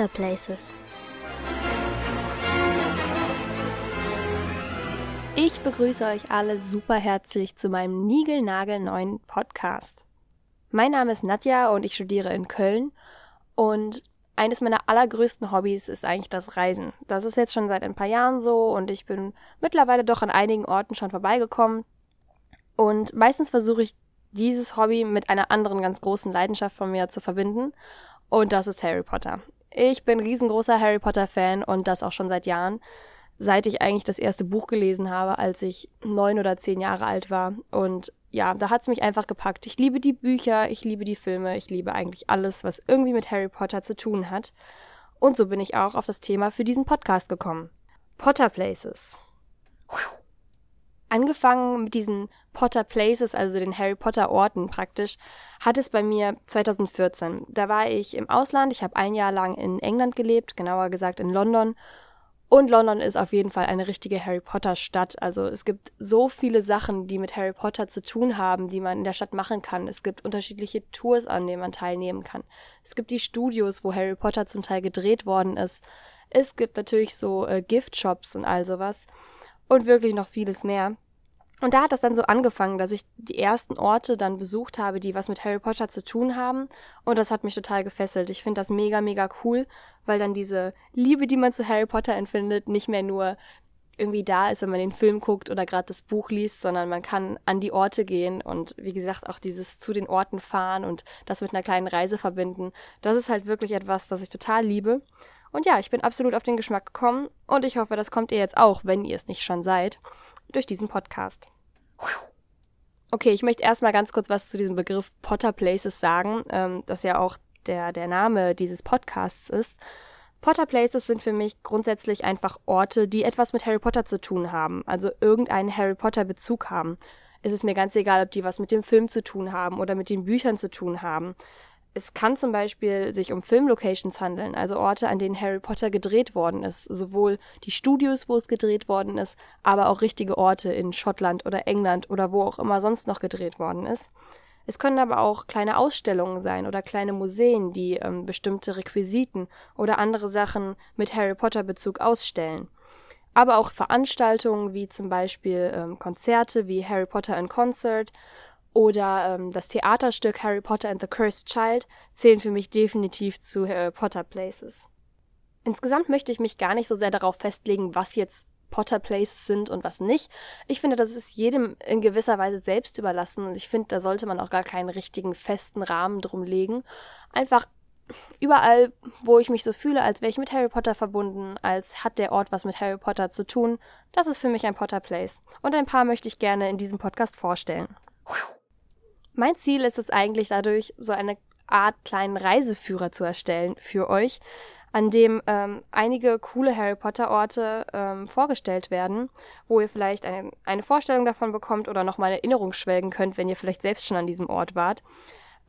Potter Places. Ich begrüße euch alle super herzlich zu meinem niegelnagelneuen Podcast. Mein Name ist Nadja und ich studiere in Köln und eines meiner allergrößten Hobbys ist eigentlich das Reisen. Das ist jetzt schon seit ein paar Jahren so und ich bin mittlerweile doch an einigen Orten schon vorbeigekommen. Und meistens versuche ich dieses Hobby mit einer anderen ganz großen Leidenschaft von mir zu verbinden. Und das ist Harry Potter. Ich bin riesengroßer Harry Potter-Fan und das auch schon seit Jahren. Seit ich eigentlich das erste Buch gelesen habe, als ich neun oder zehn Jahre alt war. Und ja, da hat's mich einfach gepackt. Ich liebe die Bücher, ich liebe die Filme, ich liebe eigentlich alles, was irgendwie mit Harry Potter zu tun hat. Und so bin ich auch auf das Thema für diesen Podcast gekommen. Potter Places. Angefangen mit diesen Potter Places, also den Harry Potter Orten praktisch, hat es bei mir 2014. Da war ich im Ausland, ich habe ein Jahr lang in England gelebt, genauer gesagt in London. Und London ist auf jeden Fall eine richtige Harry Potter Stadt. Also es gibt so viele Sachen, die mit Harry Potter zu tun haben, die man in der Stadt machen kann. Es gibt unterschiedliche Tours, an denen man teilnehmen kann. Es gibt die Studios, wo Harry Potter zum Teil gedreht worden ist. Es gibt natürlich so äh, Gift-Shops und all sowas und wirklich noch vieles mehr. Und da hat das dann so angefangen, dass ich die ersten Orte dann besucht habe, die was mit Harry Potter zu tun haben. Und das hat mich total gefesselt. Ich finde das mega, mega cool, weil dann diese Liebe, die man zu Harry Potter empfindet, nicht mehr nur irgendwie da ist, wenn man den Film guckt oder gerade das Buch liest, sondern man kann an die Orte gehen und wie gesagt auch dieses zu den Orten fahren und das mit einer kleinen Reise verbinden. Das ist halt wirklich etwas, das ich total liebe. Und ja, ich bin absolut auf den Geschmack gekommen und ich hoffe, das kommt ihr jetzt auch, wenn ihr es nicht schon seid, durch diesen Podcast. Okay, ich möchte erstmal ganz kurz was zu diesem Begriff Potter Places sagen, ähm, das ja auch der, der Name dieses Podcasts ist. Potter Places sind für mich grundsätzlich einfach Orte, die etwas mit Harry Potter zu tun haben, also irgendeinen Harry Potter Bezug haben. Es ist mir ganz egal, ob die was mit dem Film zu tun haben oder mit den Büchern zu tun haben. Es kann zum Beispiel sich um Filmlocations handeln, also Orte, an denen Harry Potter gedreht worden ist. Sowohl die Studios, wo es gedreht worden ist, aber auch richtige Orte in Schottland oder England oder wo auch immer sonst noch gedreht worden ist. Es können aber auch kleine Ausstellungen sein oder kleine Museen, die ähm, bestimmte Requisiten oder andere Sachen mit Harry Potter Bezug ausstellen. Aber auch Veranstaltungen wie zum Beispiel ähm, Konzerte wie Harry Potter in Concert oder ähm, das Theaterstück Harry Potter and the Cursed Child zählen für mich definitiv zu Harry Potter Places. Insgesamt möchte ich mich gar nicht so sehr darauf festlegen, was jetzt Potter Places sind und was nicht. Ich finde, das ist jedem in gewisser Weise selbst überlassen und ich finde, da sollte man auch gar keinen richtigen festen Rahmen drum legen. Einfach überall, wo ich mich so fühle, als wäre ich mit Harry Potter verbunden, als hat der Ort was mit Harry Potter zu tun, das ist für mich ein Potter Place. Und ein paar möchte ich gerne in diesem Podcast vorstellen. Mein Ziel ist es eigentlich dadurch, so eine Art kleinen Reiseführer zu erstellen für euch, an dem ähm, einige coole Harry Potter Orte ähm, vorgestellt werden, wo ihr vielleicht eine, eine Vorstellung davon bekommt oder nochmal Erinnerung schwelgen könnt, wenn ihr vielleicht selbst schon an diesem Ort wart.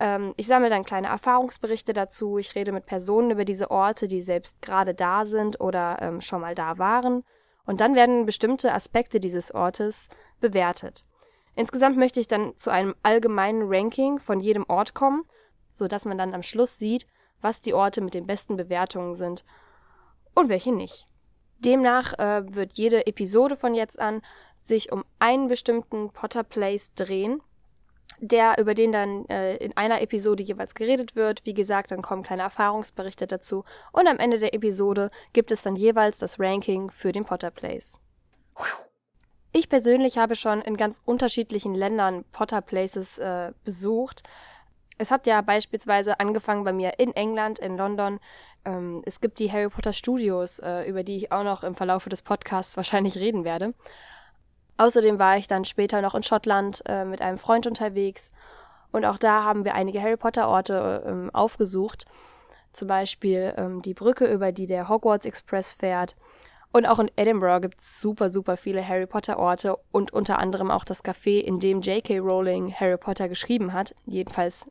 Ähm, ich sammle dann kleine Erfahrungsberichte dazu, ich rede mit Personen über diese Orte, die selbst gerade da sind oder ähm, schon mal da waren. Und dann werden bestimmte Aspekte dieses Ortes bewertet. Insgesamt möchte ich dann zu einem allgemeinen Ranking von jedem Ort kommen, so dass man dann am Schluss sieht, was die Orte mit den besten Bewertungen sind und welche nicht. Demnach äh, wird jede Episode von jetzt an sich um einen bestimmten Potter Place drehen, der über den dann äh, in einer Episode jeweils geredet wird. Wie gesagt, dann kommen kleine Erfahrungsberichte dazu und am Ende der Episode gibt es dann jeweils das Ranking für den Potter Place. Ich persönlich habe schon in ganz unterschiedlichen Ländern Potter Places äh, besucht. Es hat ja beispielsweise angefangen bei mir in England, in London. Ähm, es gibt die Harry Potter Studios, äh, über die ich auch noch im Verlauf des Podcasts wahrscheinlich reden werde. Außerdem war ich dann später noch in Schottland äh, mit einem Freund unterwegs und auch da haben wir einige Harry Potter Orte ähm, aufgesucht. Zum Beispiel ähm, die Brücke, über die der Hogwarts Express fährt und auch in Edinburgh gibt es super, super viele Harry Potter Orte und unter anderem auch das Café, in dem J.K. Rowling Harry Potter geschrieben hat. Jedenfalls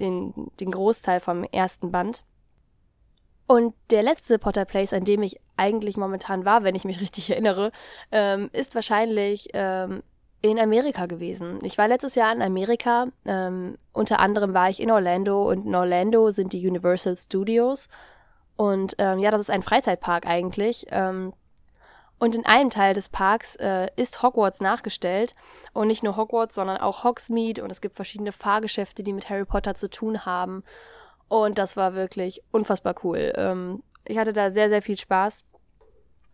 den, den Großteil vom ersten Band. Und der letzte Potter Place, an dem ich eigentlich momentan war, wenn ich mich richtig erinnere, ähm, ist wahrscheinlich ähm, in Amerika gewesen. Ich war letztes Jahr in Amerika. Ähm, unter anderem war ich in Orlando und in Orlando sind die Universal Studios. Und ähm, ja, das ist ein Freizeitpark eigentlich. Ähm, und in einem Teil des Parks äh, ist Hogwarts nachgestellt. Und nicht nur Hogwarts, sondern auch Hogsmeade. Und es gibt verschiedene Fahrgeschäfte, die mit Harry Potter zu tun haben. Und das war wirklich unfassbar cool. Ähm, ich hatte da sehr, sehr viel Spaß.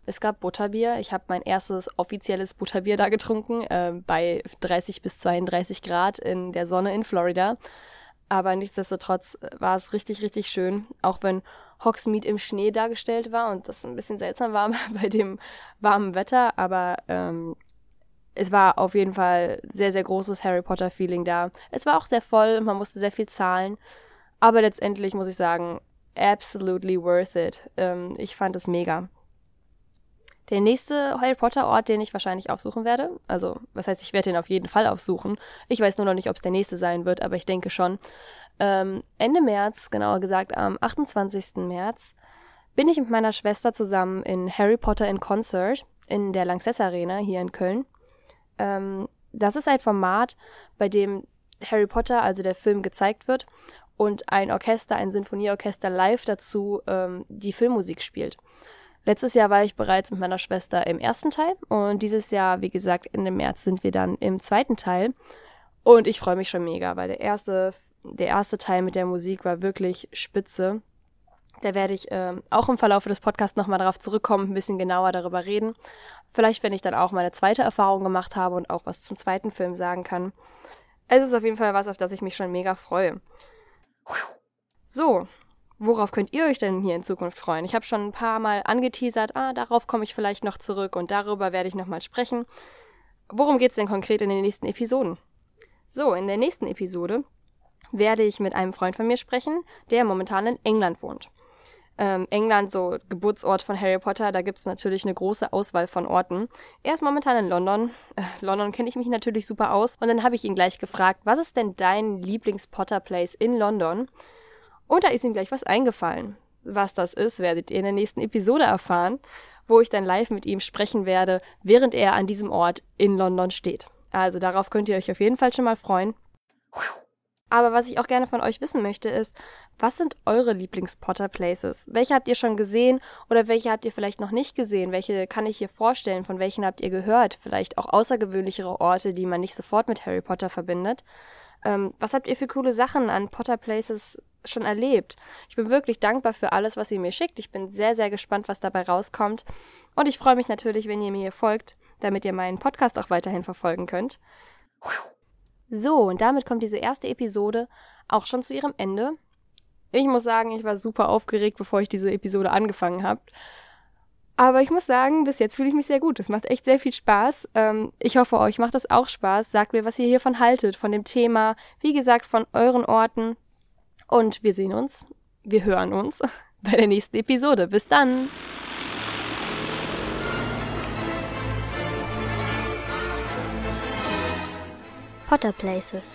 Es gab Butterbier. Ich habe mein erstes offizielles Butterbier da getrunken, äh, bei 30 bis 32 Grad in der Sonne in Florida. Aber nichtsdestotrotz war es richtig, richtig schön, auch wenn Hogsmeade im Schnee dargestellt war und das ein bisschen seltsam war bei dem warmen Wetter. Aber ähm, es war auf jeden Fall sehr, sehr großes Harry Potter-Feeling da. Es war auch sehr voll, man musste sehr viel zahlen. Aber letztendlich muss ich sagen, absolutely worth it. Ähm, ich fand es mega. Der nächste Harry Potter Ort, den ich wahrscheinlich aufsuchen werde, also was heißt, ich werde den auf jeden Fall aufsuchen. Ich weiß nur noch nicht, ob es der nächste sein wird, aber ich denke schon. Ähm, Ende März, genauer gesagt am 28. März, bin ich mit meiner Schwester zusammen in Harry Potter in Concert in der Lanxess Arena hier in Köln. Ähm, das ist ein Format, bei dem Harry Potter, also der Film, gezeigt wird und ein Orchester, ein Sinfonieorchester live dazu ähm, die Filmmusik spielt. Letztes Jahr war ich bereits mit meiner Schwester im ersten Teil und dieses Jahr, wie gesagt, Ende März sind wir dann im zweiten Teil. Und ich freue mich schon mega, weil der erste, der erste Teil mit der Musik war wirklich spitze. Da werde ich äh, auch im Verlauf des Podcasts nochmal darauf zurückkommen, ein bisschen genauer darüber reden. Vielleicht, wenn ich dann auch meine zweite Erfahrung gemacht habe und auch was zum zweiten Film sagen kann. Es ist auf jeden Fall was, auf das ich mich schon mega freue. So, worauf könnt ihr euch denn hier in Zukunft freuen? Ich habe schon ein paar Mal angeteasert, ah, darauf komme ich vielleicht noch zurück und darüber werde ich nochmal sprechen. Worum geht es denn konkret in den nächsten Episoden? So, in der nächsten Episode werde ich mit einem Freund von mir sprechen, der momentan in England wohnt. Ähm, England, so Geburtsort von Harry Potter, da gibt es natürlich eine große Auswahl von Orten. Er ist momentan in London. Äh, London kenne ich mich natürlich super aus. Und dann habe ich ihn gleich gefragt, was ist denn dein Lieblings-Potter-Place in London? Und da ist ihm gleich was eingefallen. Was das ist, werdet ihr in der nächsten Episode erfahren, wo ich dann live mit ihm sprechen werde, während er an diesem Ort in London steht. Also darauf könnt ihr euch auf jeden Fall schon mal freuen. Aber was ich auch gerne von euch wissen möchte, ist, was sind eure Lieblings-Potter-Places? Welche habt ihr schon gesehen oder welche habt ihr vielleicht noch nicht gesehen? Welche kann ich hier vorstellen? Von welchen habt ihr gehört? Vielleicht auch außergewöhnlichere Orte, die man nicht sofort mit Harry Potter verbindet. Ähm, was habt ihr für coole Sachen an Potter-Places schon erlebt? Ich bin wirklich dankbar für alles, was ihr mir schickt. Ich bin sehr, sehr gespannt, was dabei rauskommt. Und ich freue mich natürlich, wenn ihr mir folgt, damit ihr meinen Podcast auch weiterhin verfolgen könnt. So, und damit kommt diese erste Episode auch schon zu ihrem Ende. Ich muss sagen, ich war super aufgeregt, bevor ich diese Episode angefangen habe. Aber ich muss sagen, bis jetzt fühle ich mich sehr gut. Es macht echt sehr viel Spaß. Ähm, ich hoffe, euch macht das auch Spaß. Sagt mir, was ihr hiervon haltet, von dem Thema. Wie gesagt, von euren Orten. Und wir sehen uns, wir hören uns bei der nächsten Episode. Bis dann! Potter Places